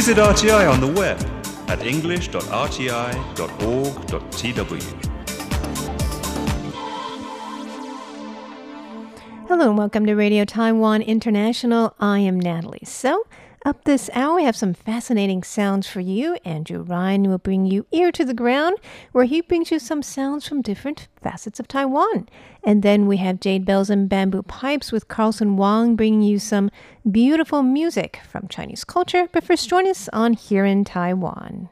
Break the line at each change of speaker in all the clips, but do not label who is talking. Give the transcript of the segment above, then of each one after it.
Visit RTI on the web at english.rti.org.tw.
Hello and welcome to Radio Taiwan International. I am Natalie. So, up this hour, we have some fascinating sounds for you. Andrew Ryan will bring you ear to the ground, where he brings you some sounds from different facets of Taiwan. And then we have Jade Bells and Bamboo Pipes with Carlson Wong bringing you some beautiful music from Chinese culture. But first, join us on Here in Taiwan.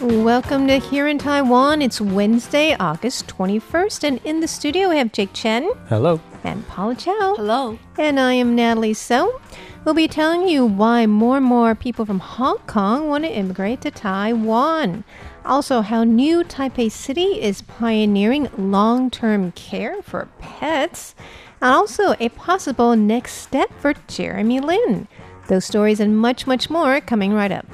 Welcome to Here in Taiwan. It's Wednesday, August 21st, and in the studio we have Jake Chen
Hello.
and Paula Chow.
Hello.
And I am Natalie So. We'll be telling you why more and more people from Hong Kong want to immigrate to Taiwan. Also, how new Taipei City is pioneering long term care for pets. And also, a possible next step for Jeremy Lin. Those stories and much, much more coming right up.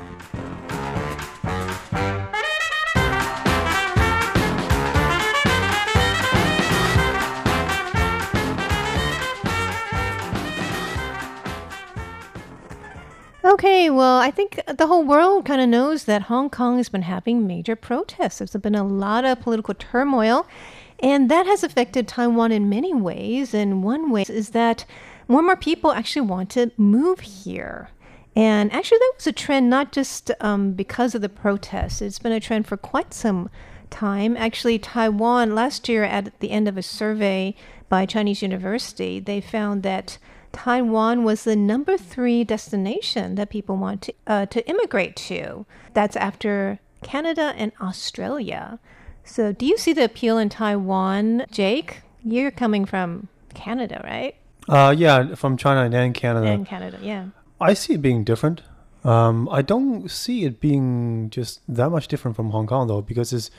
Okay, well, I think the whole world kind of knows that Hong Kong has been having major protests. There's been a lot of political turmoil, and that has affected Taiwan in many ways. And one way is that more and more people actually want to move here. And actually, that was a trend not just um, because of the protests, it's been a trend for quite some time. Actually, Taiwan, last year at the end of a survey by Chinese University, they found that Taiwan was the number three destination that people want to, uh, to immigrate to. That's after Canada and Australia. So, do you see the appeal in Taiwan, Jake? You're coming from Canada, right?
Uh, yeah, from China and then Canada.
And Canada, yeah.
I see it being different. Um, I don't see it being just that much different from Hong Kong though, because it's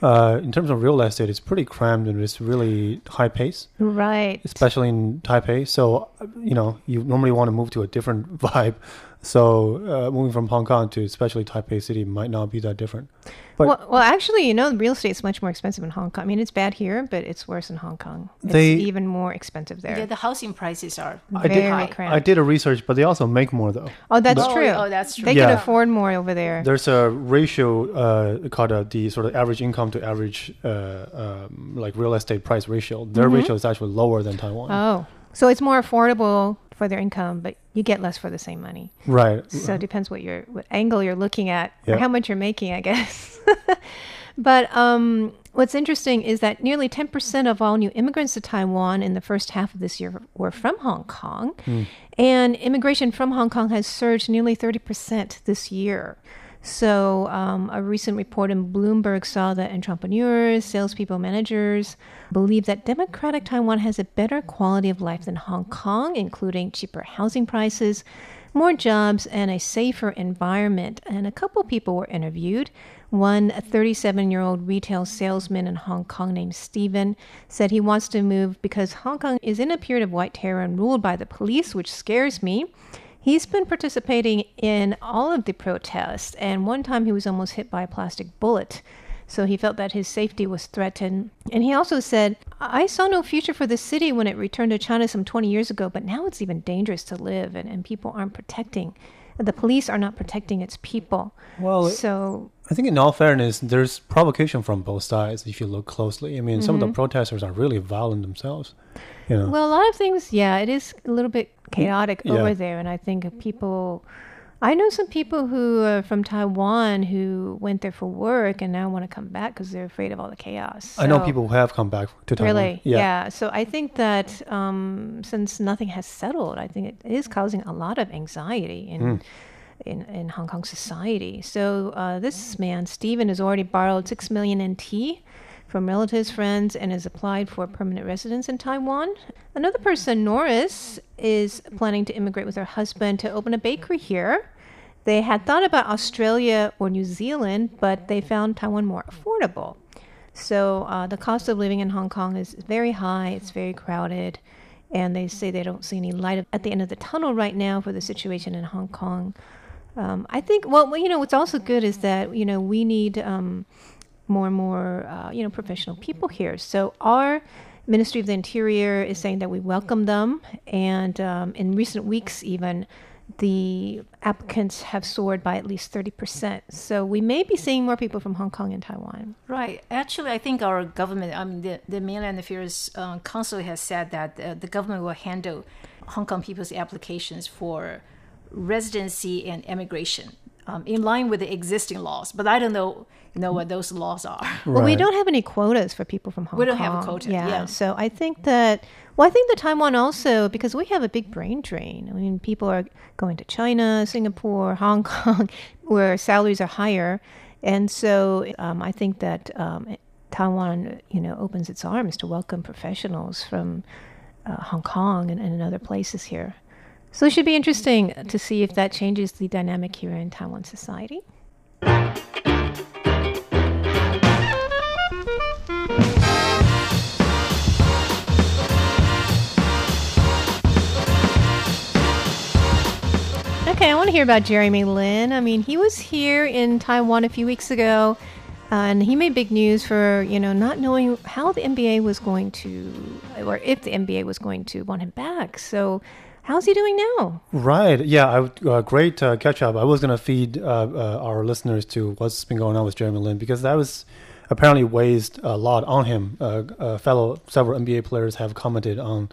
uh, in terms of real estate, it's pretty crammed and it's really high pace,
Right.
especially in Taipei. So uh, you know, you normally want to move to a different vibe. So uh, moving from Hong Kong to especially Taipei City might not be that different. But
well, well, actually, you know, real estate is much more expensive in Hong Kong. I mean, it's bad here, but it's worse in Hong Kong. It's
They-
even more expensive there.
Yeah, the housing prices are
I
Very
did,
high.
cramped.
I did a research, but they also make more though.
oh, that's
Oh,
true.
oh, that's true.
They
Yeah.
can afford more over there.
There's a ratio uh, called uh, the sort of average income to average uh, um, like real estate price ratio. Their ratio is actually lower than Taiwan.
Oh, so it's more affordable for their income, but you get less for the same money.
right.
So it depends what your what angle you're looking at or how much you're making, I guess. but um, what's interesting is that nearly 10% of all new immigrants to Taiwan in the first half of this year were from Hong Kong, and immigration from Hong Kong has surged nearly 30% this year. So, um, a recent report in Bloomberg saw that entrepreneurs, salespeople, managers believe that democratic Taiwan has a better quality of life than Hong Kong, including cheaper housing prices, more jobs, and a safer environment. And a couple people were interviewed. One 37 year old retail salesman in Hong Kong named Steven said he wants to move because Hong Kong is in a period of white terror and ruled by the police, which scares me. He's been participating in all of the protests, and one time he was almost hit by a plastic bullet. So he felt that his safety was threatened. And he also said, I saw no future for the city when it returned to China some 20 years ago, but now it's even dangerous to live, and, and people aren't protecting. The police are not protecting its people.
Well,
So,
I think in all fairness, there's provocation from both sides if you look closely. I mean, some of
Mm-hmm.
the protesters are really violent themselves. You know.
well, a lot of things, yeah, it is a little bit chaotic
Yeah.
over there. And I think people, I know some people who are from Taiwan who went there for work and now want to come back because they're afraid of all the chaos.
I know people who have come back to Taiwan.
Really?
Yeah.
So I think that um, since nothing has settled, I think it is causing a lot of anxiety in.
Hmm.
In, in Hong Kong society. So uh, this man, Stephen, has already borrowed 6 million NT from relatives, friends, and has applied for permanent residence in Taiwan. Another person, Norris, is planning to immigrate with her husband to open a bakery here. They had thought about Australia or New Zealand, but they found Taiwan more affordable. So uh, the cost of living in Hong Kong is very high. It's very crowded, and they say they don't see any light at the end of the tunnel right now for the situation in Hong Kong. Um, I think. Well, you know, what's also good is that you know we need um, more and more uh, you know professional people here. So our Ministry of the Interior is saying that we welcome them, and um, in recent weeks, even the applicants have soared by at least 30%. So we may be seeing more people from Hong Kong and Taiwan.
Right. Actually, I think our government, I mean, the, the Mainland Affairs uh, Council has said that uh, the government will handle Hong Kong people's applications for residency and immigration um, in line with the existing laws. But I don't know, know what those laws are.
Well, we don't have any quotas for people from Hong Kong.
We don't have a quota, yeah.
So I think that, well, I think that Taiwan also, because we have a big brain drain. I mean, people are going to China, Singapore, Hong Kong, where salaries are higher. And so um, I think that um, Taiwan, you know, opens its arms to welcome professionals from uh, Hong Kong and, and other places here. So it should be interesting to see if that changes the dynamic here in Taiwan society. Okay, I want to hear about Jeremy Lin. I mean, he was here in Taiwan a few weeks ago, uh, and he made big news for you know not knowing how the NBA was going to, or if the NBA was going to want him back. So, how's he doing now?
Right. Yeah. I, uh, great uh, catch up. I was going to feed uh, uh, our listeners to what's been going on with Jeremy Lin because that was apparently weighs a lot on him. Uh, fellow several NBA players have commented on,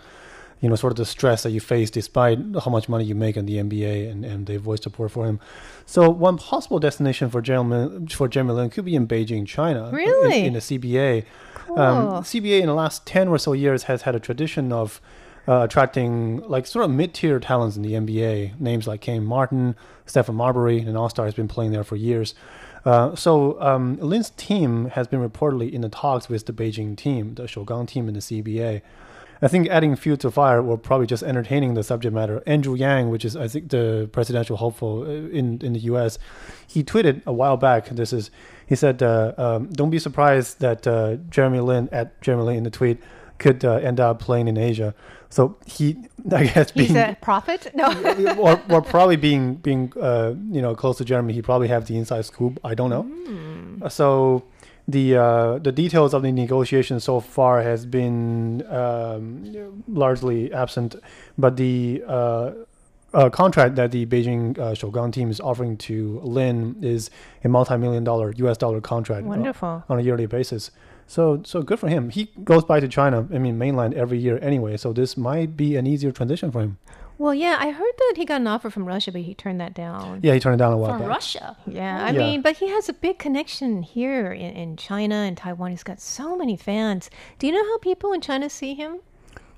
you know, sort of the stress that you face despite how much money you make in the NBA, and, and they voiced support for him. So one possible destination for Jeremy for Jeremy Lin could be in Beijing, China. in-
Really?
In, the CBA.
Cool.
Um, CBA in the last 10 or so years has had a tradition of uh, attracting like sort of mid-tier talents in the NBA. Names like Kenyon Martin, Stephen Marbury, an all-star has been playing there for years. Uh, so um, Lin's team has been reportedly in the talks with the Beijing team, the Shougang team in the CBA. I think adding fuel to fire or probably just entertaining the subject matter. Andrew Yang, which is I think the presidential hopeful uh, in in the U.S., he tweeted a while back. This is he said, uh, um, "Don't be surprised that uh, Jeremy Lin at Jeremy Lin in the tweet could uh, end up playing in Asia." So he, I guess,
He's
being
a prophet? No.
or, or probably being being uh, you know close to Jeremy, he probably have the inside scoop. I don't know. Uh, So the uh, the details of the negotiation so far has been um, largely absent, but the uh, uh, contract that the Beijing uh, Shougang team is offering to Lin is a multi-million dollar U.S. dollar contract
Wonderful.
on a yearly basis. So so good for him. He goes back to China, I mean mainland every year anyway. So this might be an easier transition for him.
Well, yeah, I heard that he got an offer from Russia, but he turned that down.
Yeah, he turned it down a while
From
back.
Russia.
Yeah, I
Yeah.
mean, but he has a big connection here in, in China and Taiwan. He's got so many fans. Do you know how people in China see him?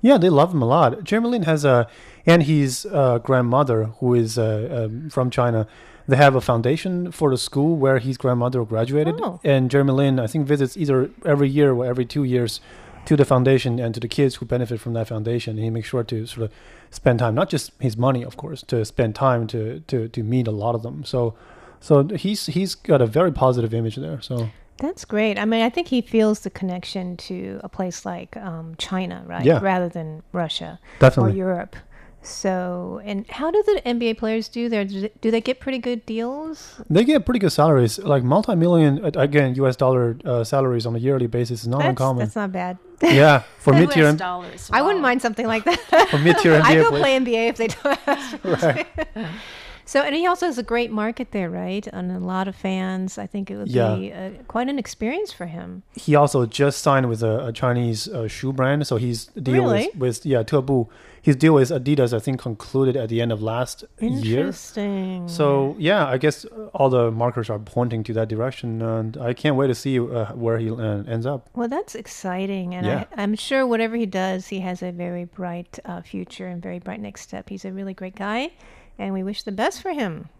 Yeah, they love him a lot. Jeremy Lin has a, and his uh, grandmother, who is uh, um, from China, they have a foundation for the school where his grandmother graduated.
Oh.
And Jeremy Lin, I think, visits either every year or every two years to the foundation and to the kids who benefit from that foundation. And he makes sure to sort of spend time, not just his money, of course, to spend time to, to, to meet a lot of them. So, so he's he's got a very positive image there. So
That's great. I mean, I think he feels the connection to a place like um, China, right?
Yeah.
Rather than Russia
definitely.
or Europe. So, and how do the NBA players do there? Do they, get pretty good deals?
They get pretty good salaries, like multi-million uh, again U.S. dollar uh, salaries on a yearly basis is not
That's,
uncommon.
that's not bad.
yeah, for
US
mid-tier
dollars.
I wouldn't mind something like that.
for mid-tier
I
NBA
go play NBA if they don't
Right.
So, and he also has a great market there, right? And a lot of fans. I think it would
Yeah.
be uh, quite an experience for him.
He also just signed with a, a Chinese uh, shoe brand, so he's dealing
Really?
is with yeah Tebu. His deal with Adidas, I think, concluded at the end of last year.
Interesting.
So yeah, I guess all the markers are pointing to that direction, and I can't wait to see uh, where he uh, ends up.
Well, that's exciting, and
Yeah.
I, I'm sure whatever he does, he has a very bright uh, future and very bright next step. He's a really great guy, and we wish the best for him.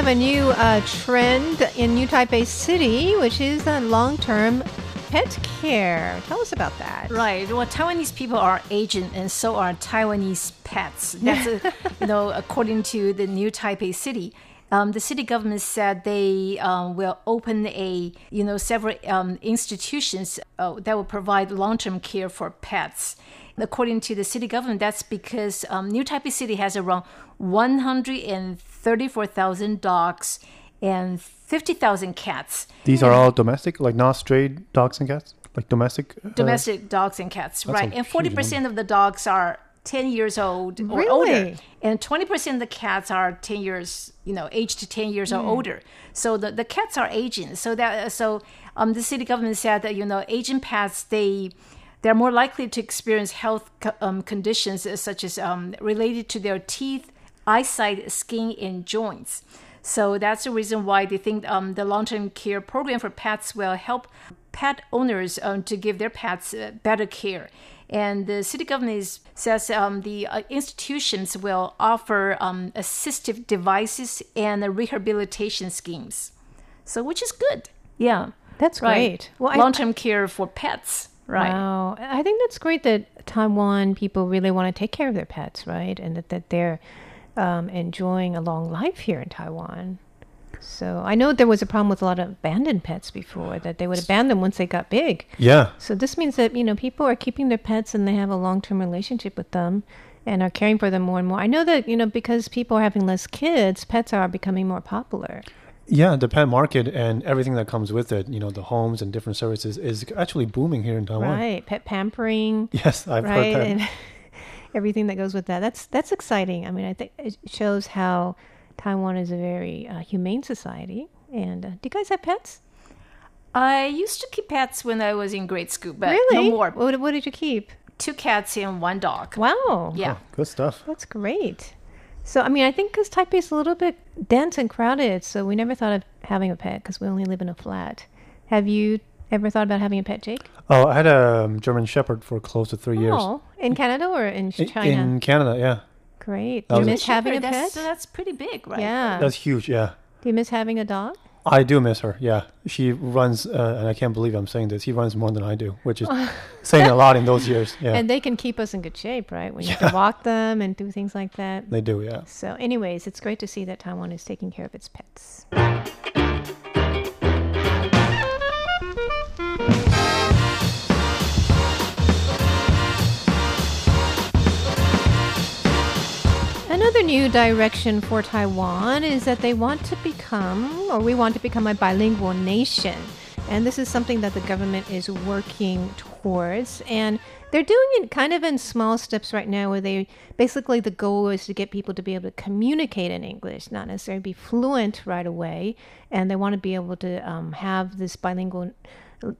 Have a new uh, trend in New Taipei City, which is uh, long-term pet care. Tell us about that.
Right. Well, Taiwanese people are aging, and so are Taiwanese pets. That's, a, you know, according to the new Taipei city. um, the city government said they um, will open a, you know, several um, institutions uh, that will provide long-term care for pets. According to the city government, that's because um, New Taipei City has around 134,000 dogs and 50,000 cats.
These are all domestic, like not stray dogs and cats, like domestic. uh,
domestic dogs and cats, right? And forty percent of the dogs are ten years old or
Really?
older, and twenty percent of the cats are ten years, you know, aged to ten years or older. So the, the cats are aging. So that so um, the city government said that you know aging pets they they're more likely to experience health um, conditions such as um, related to their teeth, eyesight, skin, and joints. So that's the reason why they think um, the long-term care program for pets will help pet owners um, to give their pets uh, better care. And the city government is, says um, the uh, institutions will offer um, assistive devices and uh, rehabilitation schemes. So, which is good. Yeah.
That's
Right.
great. Well,
Long term care for pets. Right.
Wow. I think that's great that Taiwan people really want to take care of their pets, right? And that, that they're um, enjoying a long life here in Taiwan. So I know there was a problem with a lot of abandoned pets before, that they would abandon them once they got big.
Yeah,
So this means that, you know, people are keeping their pets and they have a long term relationship with them and are caring for them more and more. I know that, you know, because people are having less kids, pets are becoming more popular.
Yeah. The pet market and everything that comes with it, you know, the homes and different services is actually booming here in Taiwan.
Right. Pet pampering.
Yes, I've
right
heard that.
and everything that goes with that that's that's exciting i mean i think it shows how taiwan is a very uh, humane society and uh, do you guys have pets
I used to keep pets when I was in grade school, but
really
no more.
what, what did you keep
Two cats and one dog.
wow
Yeah.
Good stuff.
that's great so i mean i think because taipei is a little bit dense and crowded so we never thought of having a pet because we only live in a flat have you ever thought about having a pet jake
Oh, I had a um, German Shepherd for close to three years.
oh in canada or in china
In Canada, yeah.
great do you
was a-
miss having a pet
that's, that's pretty big, right?
yeah
That's huge, yeah.
do you miss having a dog
I do miss her, yeah. She runs, uh, and I can't believe I'm saying this, he runs more than I do, which is saying a lot in those years. Yeah,
And they can keep us in good shape, right? When you have to walk them and do things like that.
they do, yeah.
So, anyways, it's great to see that Taiwan is taking care of its pets. Another new direction for Taiwan is that they want to become, or we want to become a bilingual nation. And this is something that the government is working towards. And they're doing it kind of in small steps right now, where they basically the goal is to get people to be able to communicate in English, not necessarily be fluent right away. And they want to be able to um, have this bilingual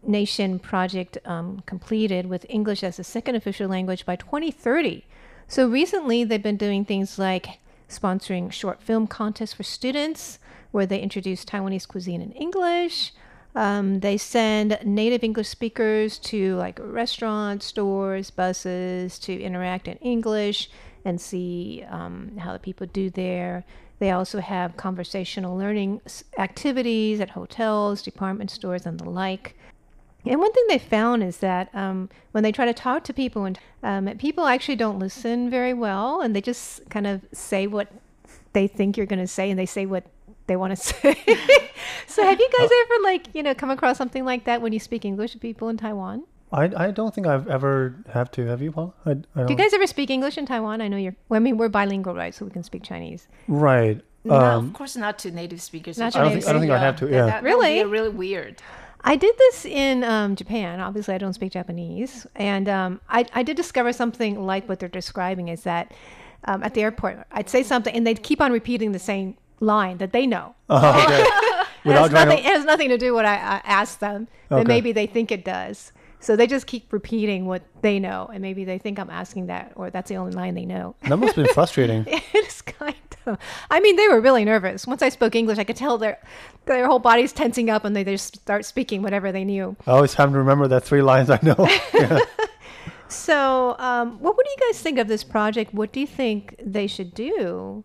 nation project um, completed with English as a second official language by 2030. So recently, they've been doing things like sponsoring short film contests for students, where they introduce Taiwanese cuisine in English. Um, they send native English speakers to like restaurants, stores, buses to interact in English and see um, how the people do there. They also have conversational learning activities at hotels, department stores, and the like. And one thing they found is that um, when they try to talk to people, and um, people actually don't listen very well, and they just kind of say what they think you're going to say, and they say what they want to say. so, have you guys ever like you know come across something like that when you speak English to people in Taiwan?
I, I don't think I've ever have to. Have you, Paul? I, I don't.
Do you guys ever speak English in Taiwan? I know you're. Well, I mean, we're bilingual, right? So we can speak Chinese.
right.
No,
Um,
of course not to native speakers.
Not to I don't
think- I don't think
Chinese.
I'd have to, yeah.
that- that would be
Really?
really weird.
I did this in um, Japan. Obviously, I don't speak Japanese, and um, I, I did discover something like what they're describing is that um, at the airport, I'd say something, and they'd keep on repeating the same line that they know.
oh, okay.
It has, nothing,
to,
it has nothing to do with what I, I asked them, but
Okay.
maybe they think it does. So they just keep repeating what they know, and maybe they think I'm asking that, or that's the only line they know.
that must have been frustrating.
it is kind of. I mean, they were really nervous. Once I spoke English, I could tell their their whole body's tensing up, and they just start speaking whatever they knew.
I always have to remember that three lines I know. Yeah.
So, um, what would you guys think of this project? What do you think they should do?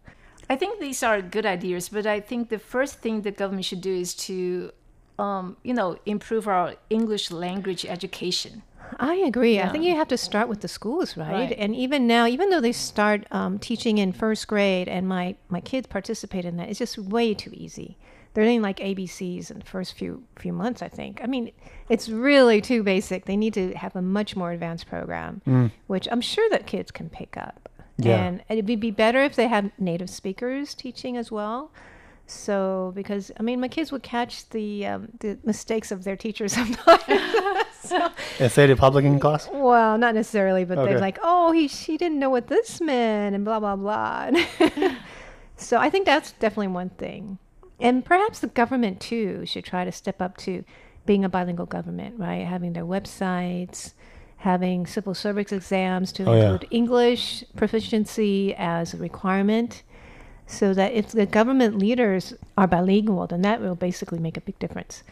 I think these are good ideas, but I think the first thing the government should do is to, um, you know, improve our English language education.
I agree. I think you have to start with the schools, right?
Right.
And even now, even though they start um, teaching in first grade, and my my kids participate in that, it's just way too easy. They're doing like ABCs in the first few few months. I think. I mean, it's really too basic. They need to have a much more advanced program, which I'm sure that kids can pick up.
Yeah.
And it'd be- be better if they have native speakers teaching as well. So, because I mean, my kids would catch the um, the mistakes of their teachers sometimes. so,
Essay Republican class.
well, not necessarily, but
Okay.
they're like, oh, he she didn't know what this meant, and blah blah blah. so I think that's definitely one thing, and perhaps the government too should try to step up to being a bilingual government, right? Having their websites, having civil service exams to
Oh, yeah.
include English proficiency as a requirement. So that if the government leaders are bilingual, then that will basically make a big difference.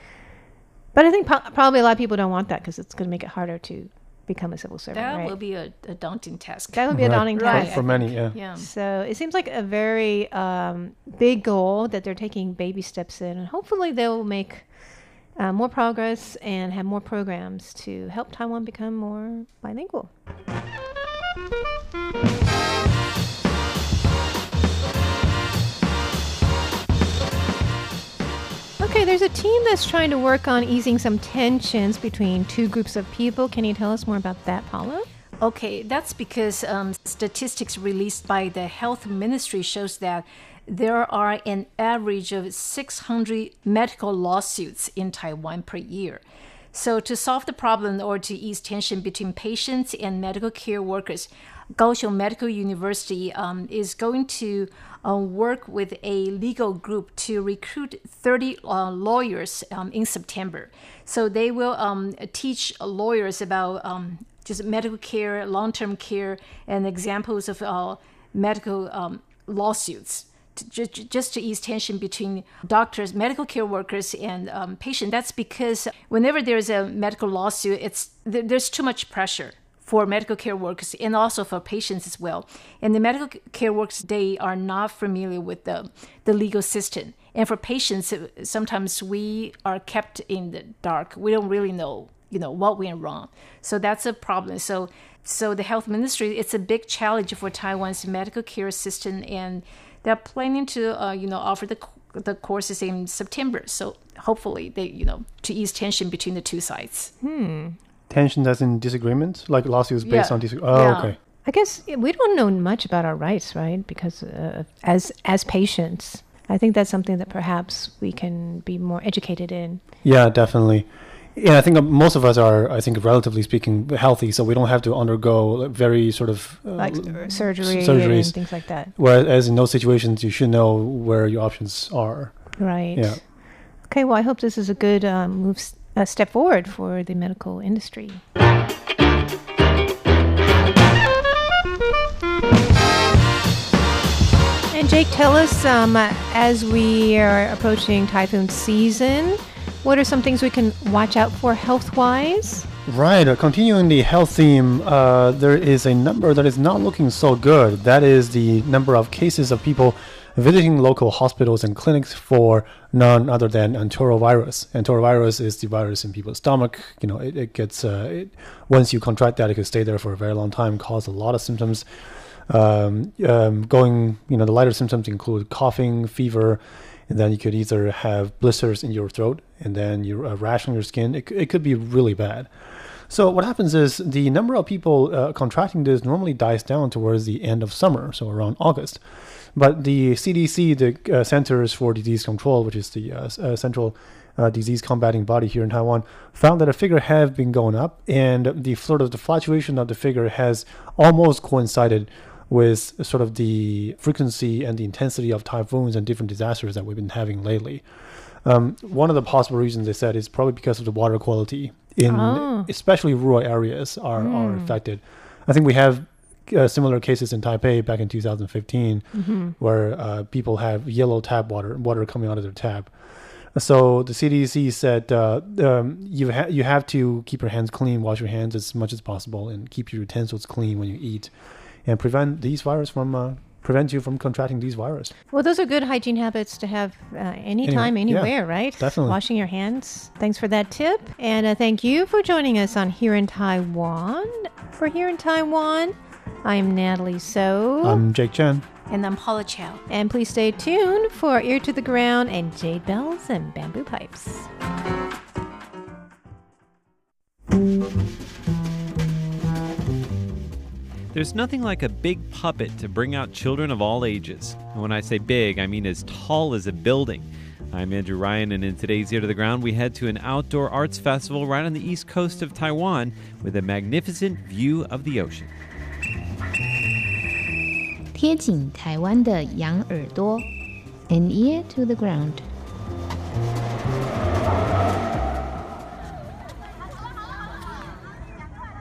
But I think pro- probably a lot of people don't want that because it's going to make it harder to become a civil servant.
That
right?
will be a, a daunting task.
that would be a daunting
Right.
task.
For many, yeah.
yeah.
So it seems like a very um, big goal that they're taking baby steps in, and hopefully they will make uh, more progress and have more programs to help Taiwan become more bilingual. Okay, there's a team that's trying to work on easing some tensions between two groups of people. Can you tell us more about that, Paula?
Okay, that's because um, statistics released by the health ministry shows that there are an average of 600 medical lawsuits in Taiwan per year. So, to solve the problem or to ease tension between patients and medical care workers, Kaohsiung Medical University um, is going to uh, work with a legal group to recruit 30 uh, lawyers um, in September. So they will um, teach lawyers about um, just medical care, long-term care, and examples of uh, medical um, lawsuits. To, ju- ju- just to ease tension between doctors, medical care workers, and um, patient. That's because whenever there's a medical lawsuit, it's there, there's too much pressure for medical care workers and also for patients as well. And the medical care workers, they are not familiar with the, the legal system. And for patients, uh, sometimes we are kept in the dark. We don't really know, you know, what went wrong. So that's a problem. So, so the health ministry, it's a big challenge for Taiwan's medical care system, and they're planning to, uh, you know, offer the the courses in September. So hopefully, they, you know, to ease tension between the two sides.
Tensions as in disagreement, like lawsuits based
Yeah.
on disagreement. Oh,
Yeah.
okay.
I guess we don't know much about our rights, right? Because uh, as as patients, I think that's something that perhaps we can be more educated in.
Yeah, definitely. Yeah, I think uh, most of us are, I think, relatively speaking, healthy, so we don't have to undergo very sort of uh,
like
l-
surgery
surgeries.
and things like that.
Whereas in those situations, you should know where your options are.
Right.
Yeah.
Okay. Well, I hope this is a good um, move, s- a step forward for the medical industry. And Jake, tell us um, as we are approaching typhoon season, what are some things we can watch out for health-wise?
Right. Uh, continuing the health theme, uh, there is a number that is not looking so good. That is the number of cases of people visiting local hospitals and clinics for none other than enterovirus. Enterovirus is the virus in people's stomach. You know, it, it gets uh, it, once you contract that, it could stay there for a very long time, cause a lot of symptoms. Um, um, going, you know, the lighter symptoms include coughing, fever, and then you could either have blisters in your throat and then your a rash on your skin. It, it could be really bad. So what happens is the number of people uh, contracting this normally dies down towards the end of summer, so around August. But the CDC, the uh, Centers for Disease Control, which is the uh, uh, central uh, disease combating body here in Taiwan, found that the figure have been going up, and the sort of the fluctuation of the figure has almost coincided with sort of the frequency and the intensity of typhoons and different disasters that we've been having lately. Um, one of the possible reasons they said is probably because of the water quality in
Oh.
especially rural areas are, are affected. I think we have uh, similar cases in Taipei back in 2015 where uh, people have yellow tap water, water coming out of their tap. So the CDC said uh, um, you ha- you have to keep your hands clean, wash your hands as much as possible, and keep your utensils clean when you eat, and prevent these virus from uh, prevent you from contracting these viruses.
Well, those are good hygiene habits to have uh, anytime,
Anyway, yeah,
anywhere, right?
definitely.
Washing your hands. Thanks for that tip. And uh, thank you for joining us on Here in Taiwan. For Here in Taiwan, I am Natalie So.
I'm Jake Chen.
And I'm Paula Chow.
and please stay tuned for Ear to the Ground and Jade Bells and Bamboo Pipes.
There's nothing like a big puppet to bring out children of all ages. And when I say big, I mean as tall as a building. I'm Andrew Ryan, and in today's Ear to the Ground, we head to an outdoor arts festival right on the east coast of Taiwan with a magnificent view of the ocean.
贴紧台湾的羊耳朵，an ear to the ground。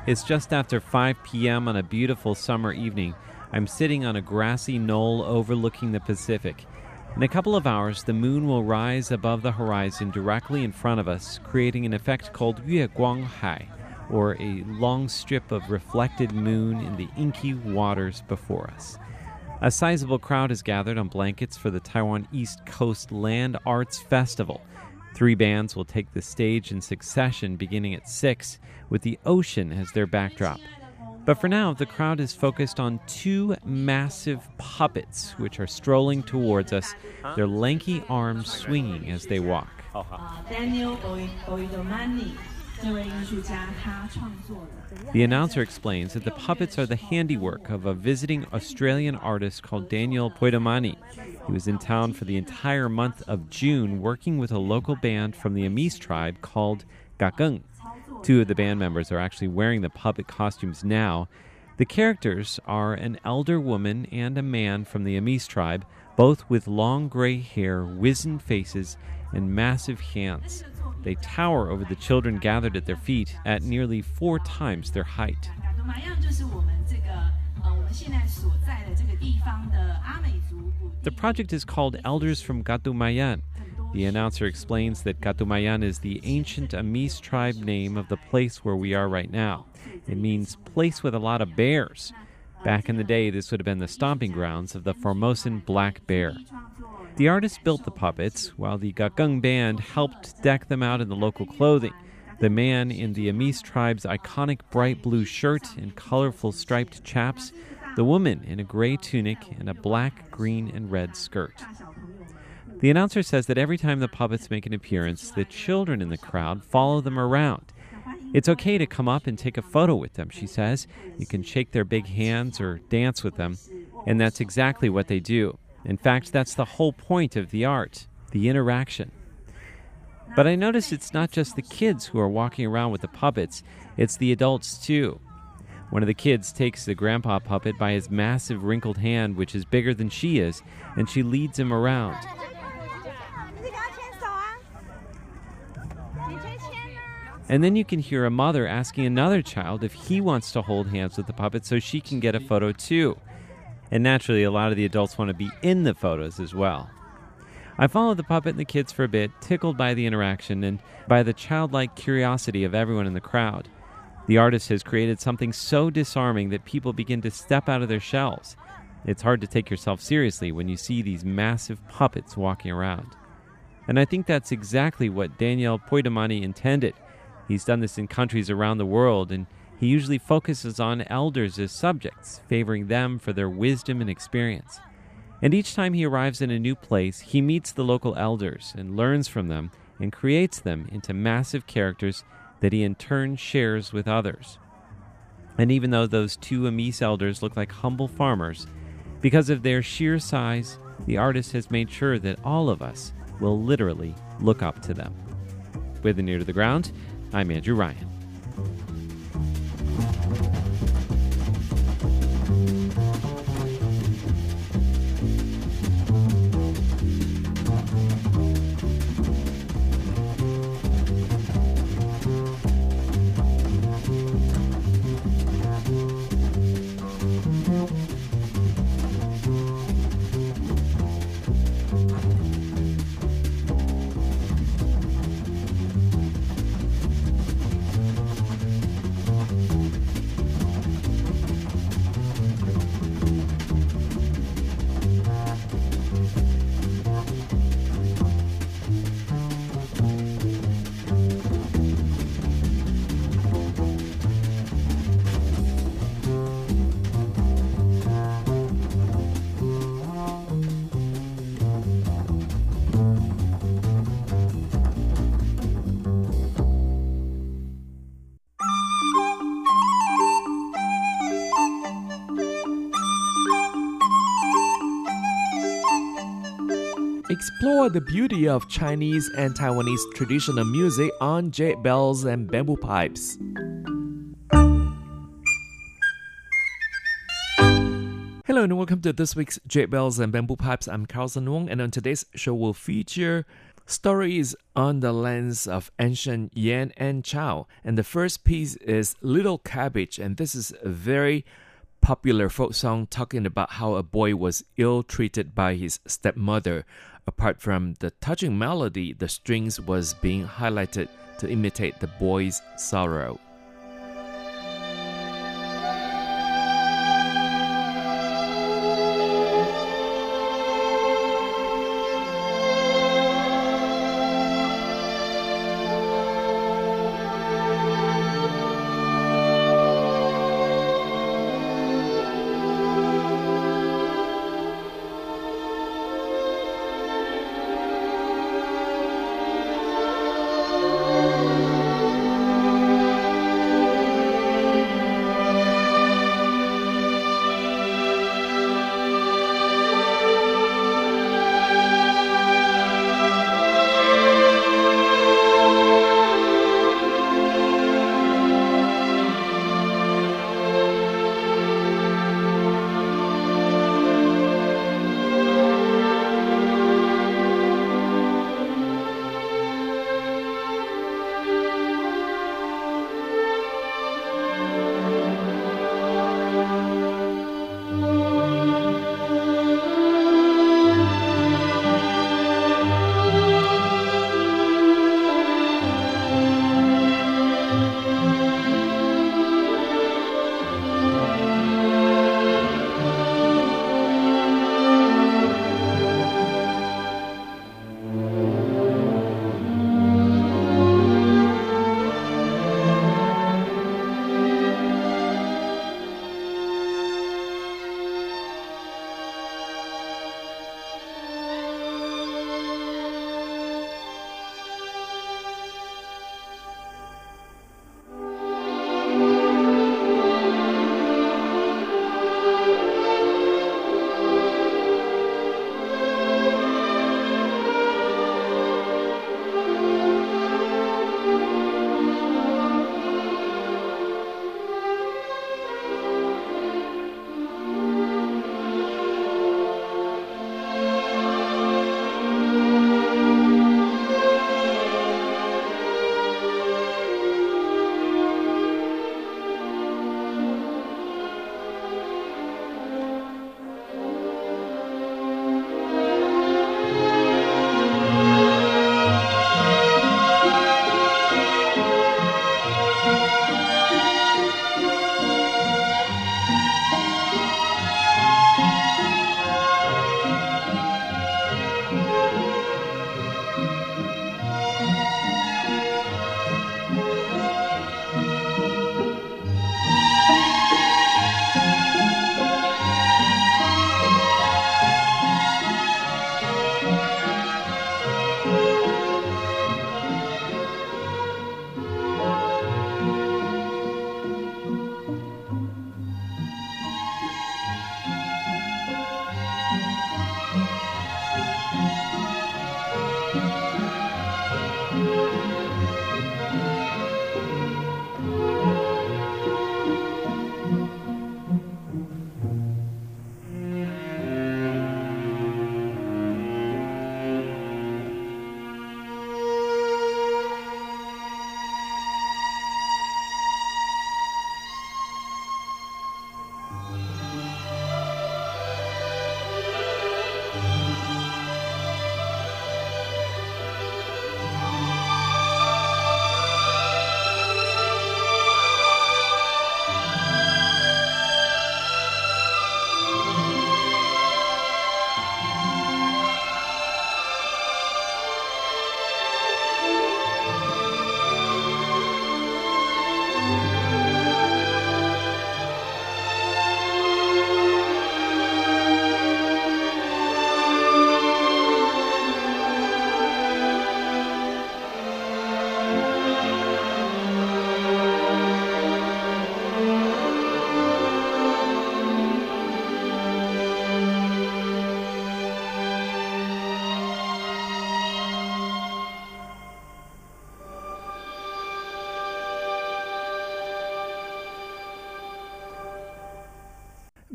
It's just after 5 p.m. on a beautiful summer evening. I'm sitting on a grassy knoll overlooking the Pacific. In a couple of hours, the moon will rise above the horizon directly in front of us, creating an effect called Yue Guang Hai, or a long strip of reflected moon in the inky waters before us. A sizable crowd has gathered on blankets for the Taiwan East Coast Land Arts Festival. Three bands will take the stage in succession beginning at 6, with the ocean as their backdrop. But for now, the crowd is focused on two massive puppets which are strolling towards us, their lanky arms swinging as they walk. The announcer explains that the puppets are the handiwork of a visiting Australian artist called Daniel Poidomani. He was in town for the entire month of June working with a local band from the Amis tribe called Gagung. Two of the band members are actually wearing the puppet costumes now. The characters are an elder woman and a man from the Amis tribe, both with long gray hair, wizened faces, and massive hands. They tower over the children gathered at their feet at nearly four times their height. The project is called Elders from Gatumayan, the announcer explains that Katumayan is the ancient Amis tribe name of the place where we are right now. It means place with a lot of bears. Back in the day, this would have been the stomping grounds of the Formosan black bear. The artist built the puppets, while the Gakung band helped deck them out in the local clothing. The man in the Amis tribe's iconic bright blue shirt and colorful striped chaps, the woman in a gray tunic and a black, green, and red skirt. The announcer says that every time the puppets make an appearance, the children in the crowd follow them around. It's okay to come up and take a photo with them, she says. You can shake their big hands or dance with them, and that's exactly what they do. In fact, that's the whole point of the art the interaction. But I notice it's not just the kids who are walking around with the puppets, it's the adults too. One of the kids takes the grandpa puppet by his massive wrinkled hand, which is bigger than she is, and she leads him around. And then you can hear a mother asking another child if he wants to hold hands with the puppet so she can get a photo too. And naturally, a lot of the adults want to be in the photos as well. I followed the puppet and the kids for a bit, tickled by the interaction and by the childlike curiosity of everyone in the crowd. The artist has created something so disarming that people begin to step out of their shells. It's hard to take yourself seriously when you see these massive puppets walking around. And I think that's exactly what Daniel Poidomani intended. He's done this in countries around the world, and he usually focuses on elders as subjects, favoring them for their wisdom and experience. And each time he arrives in a new place, he meets the local elders and learns from them and creates them into massive characters that he in turn shares with others. And even though those two Amis elders look like humble farmers, because of their sheer size, the artist has made sure that all of us will literally look up to them. With an ear to the ground, I'm Andrew Ryan.
Explore the beauty of Chinese and Taiwanese traditional music on jade bells and bamboo pipes. Hello and welcome to this week's Jade Bells and Bamboo Pipes. I'm Carlson Wong, and on today's show, we'll feature stories on the lands of ancient Yan and Chao. And the first piece is Little Cabbage, and this is a very popular folk song talking about how a boy was ill treated by his stepmother. Apart from the touching melody, the strings was being highlighted to imitate the boy's sorrow.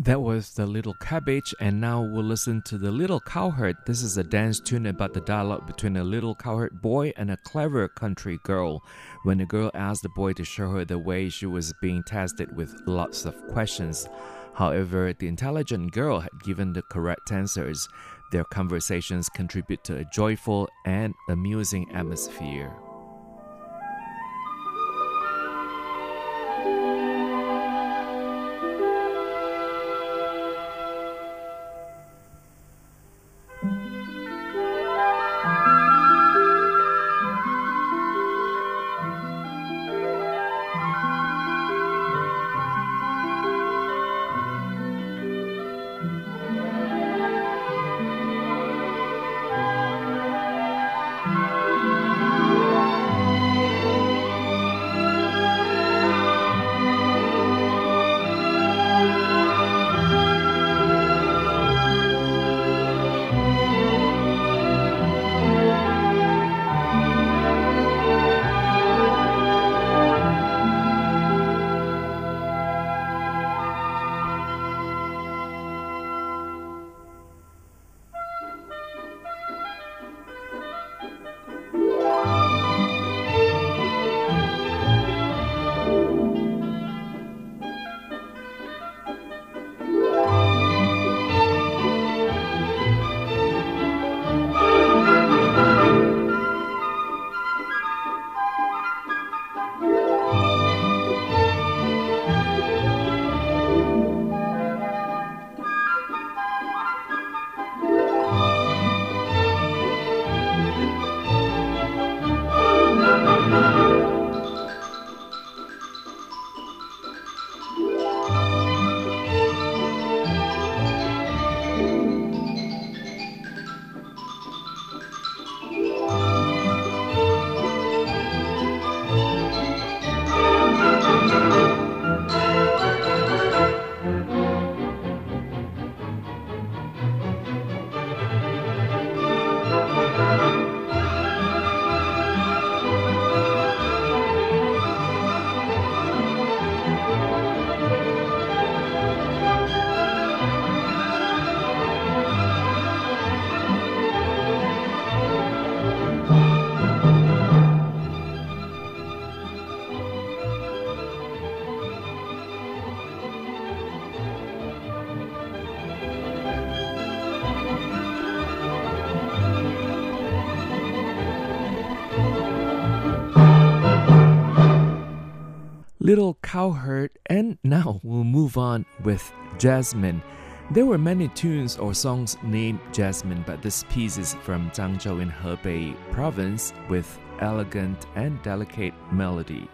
That was the Little Cabbage, and now we'll listen to the Little Cowherd. This is a dance tune about the dialogue between a little cowherd boy and a clever country girl. When the girl asked the boy to show her the way, she was being tested with lots of questions. However, the intelligent girl had given the correct answers. Their conversations contribute to a joyful and amusing atmosphere. Little Cowherd, and now we'll move on with Jasmine. There were many tunes or songs named Jasmine, but this piece is from Zhangzhou in Hebei province with elegant and delicate melody.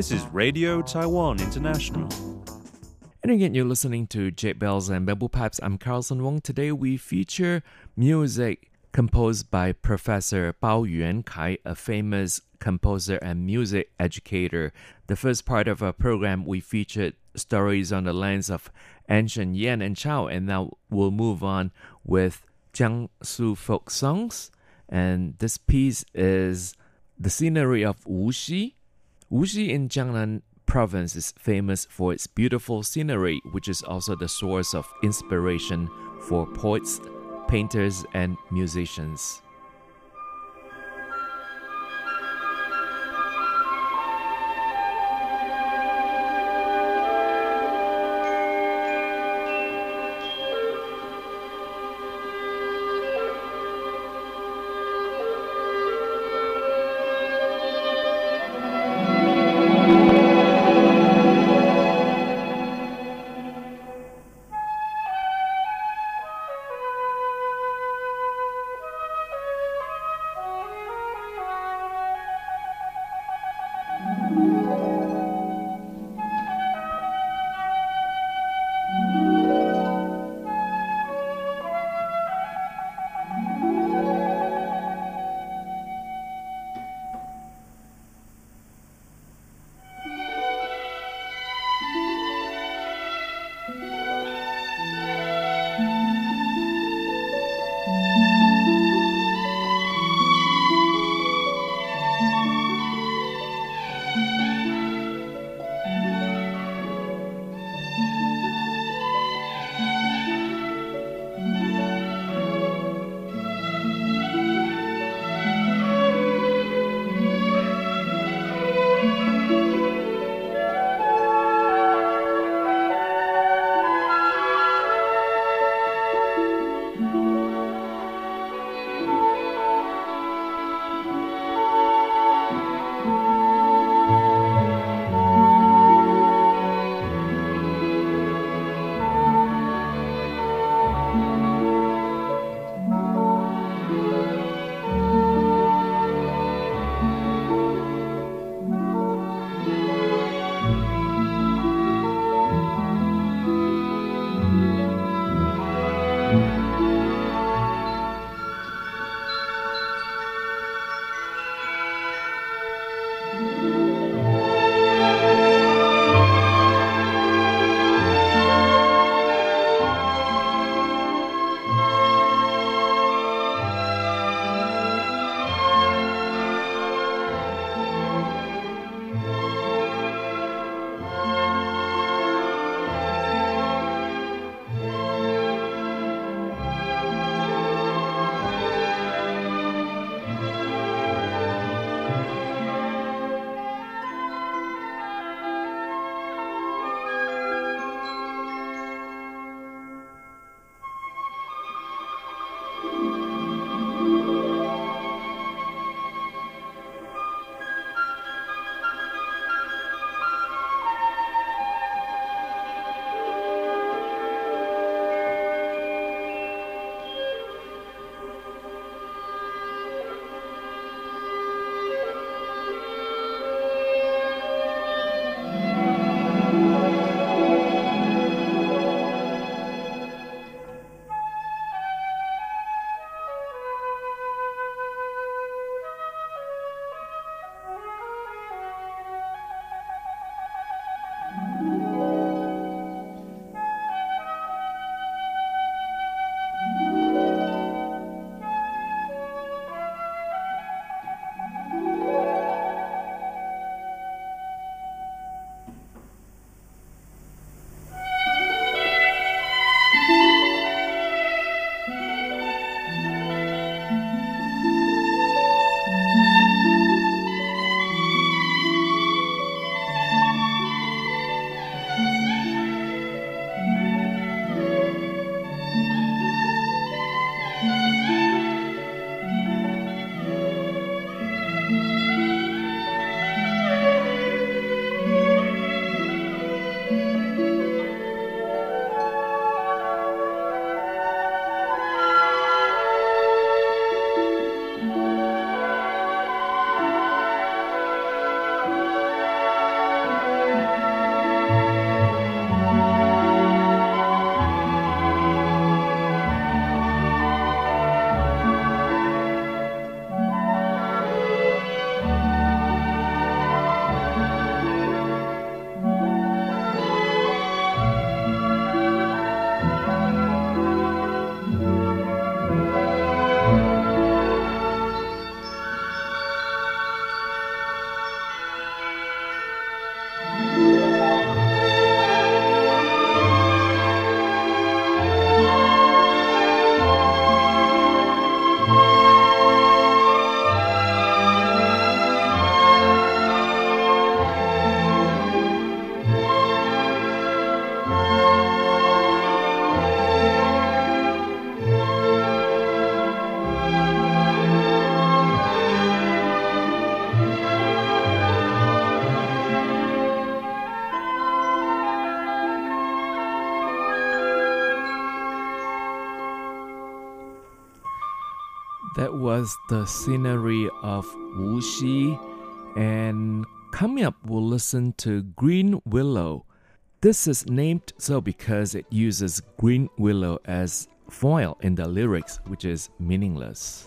This is Radio Taiwan International.
And again, you're listening to Jade Bells and Bamboo Pipes. I'm Carlson Wong. Today we feature music composed by Professor Bao Yuan Kai, a famous composer and music educator. The first part of our program, we featured stories on the lands of ancient Yan and Chao, and now we'll move on with Jiangsu folk songs. And this piece is the scenery of Wuxi. Wuxi in Jiangnan province is famous for its beautiful scenery, which is also the source of inspiration for poets, painters, and musicians. That was the scenery of Wuxi. And coming up, we'll listen to Green Willow this is named so because it uses green willow as foil in the lyrics, which is meaningless.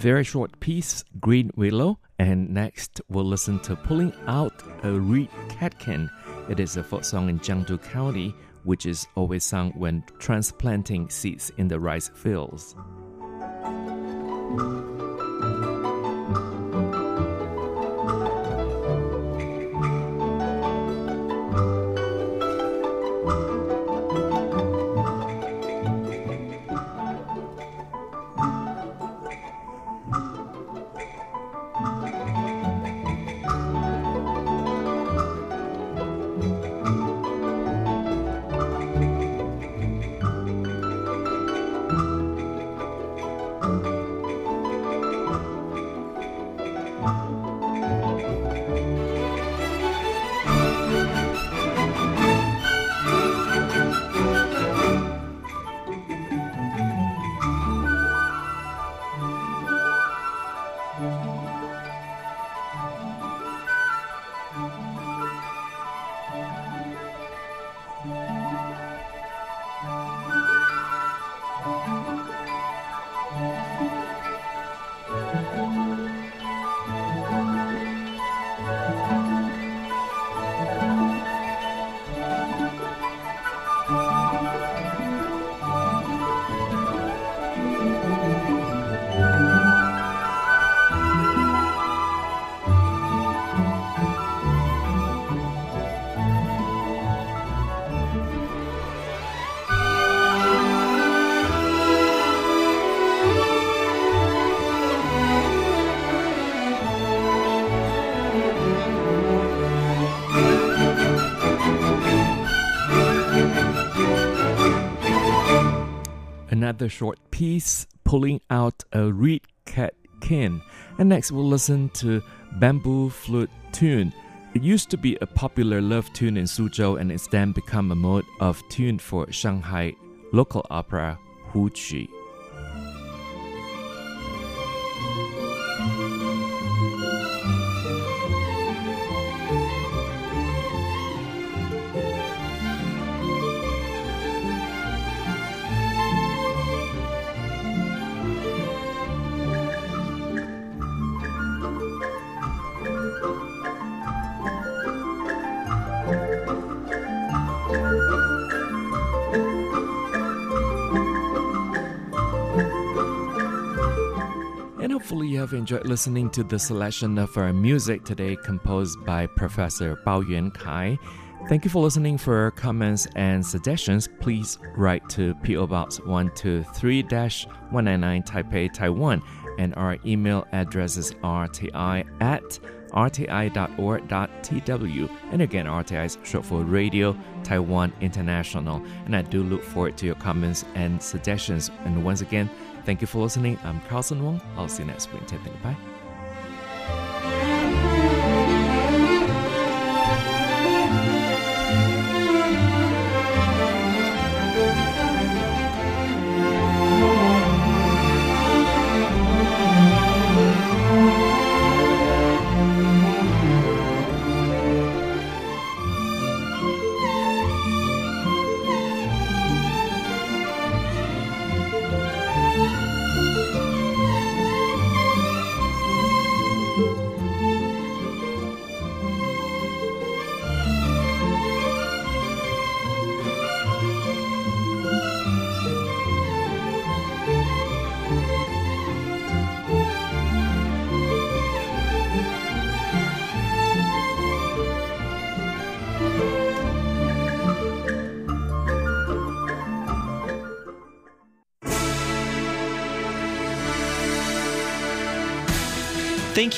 Very short piece, Green Willow, and next we'll listen to Pulling Out a Reed Catkin. It is a folk song in Jiangsu County, which is always sung when transplanting seeds in the rice fields. Another short piece, Pulling Out a Reed Catkin. And next we'll listen to Bamboo Flute Tune. It used to be a popular love tune in Suzhou and it's then become a mode of tune for Shanghai local opera Hu enjoyed listening to the selection of our music today composed by Professor Bao Yuan Kai. Thank you for listening. For comments and suggestions, please write to PO Box 123-199 Taipei, Taiwan, and our email address is rti at rti.org.tw. And again, RTI is short for Radio Taiwan International. And I do look forward to your comments and suggestions. And once again, thank you for listening. I'm Carlson Wong. I'll see you next week. Take care. Bye.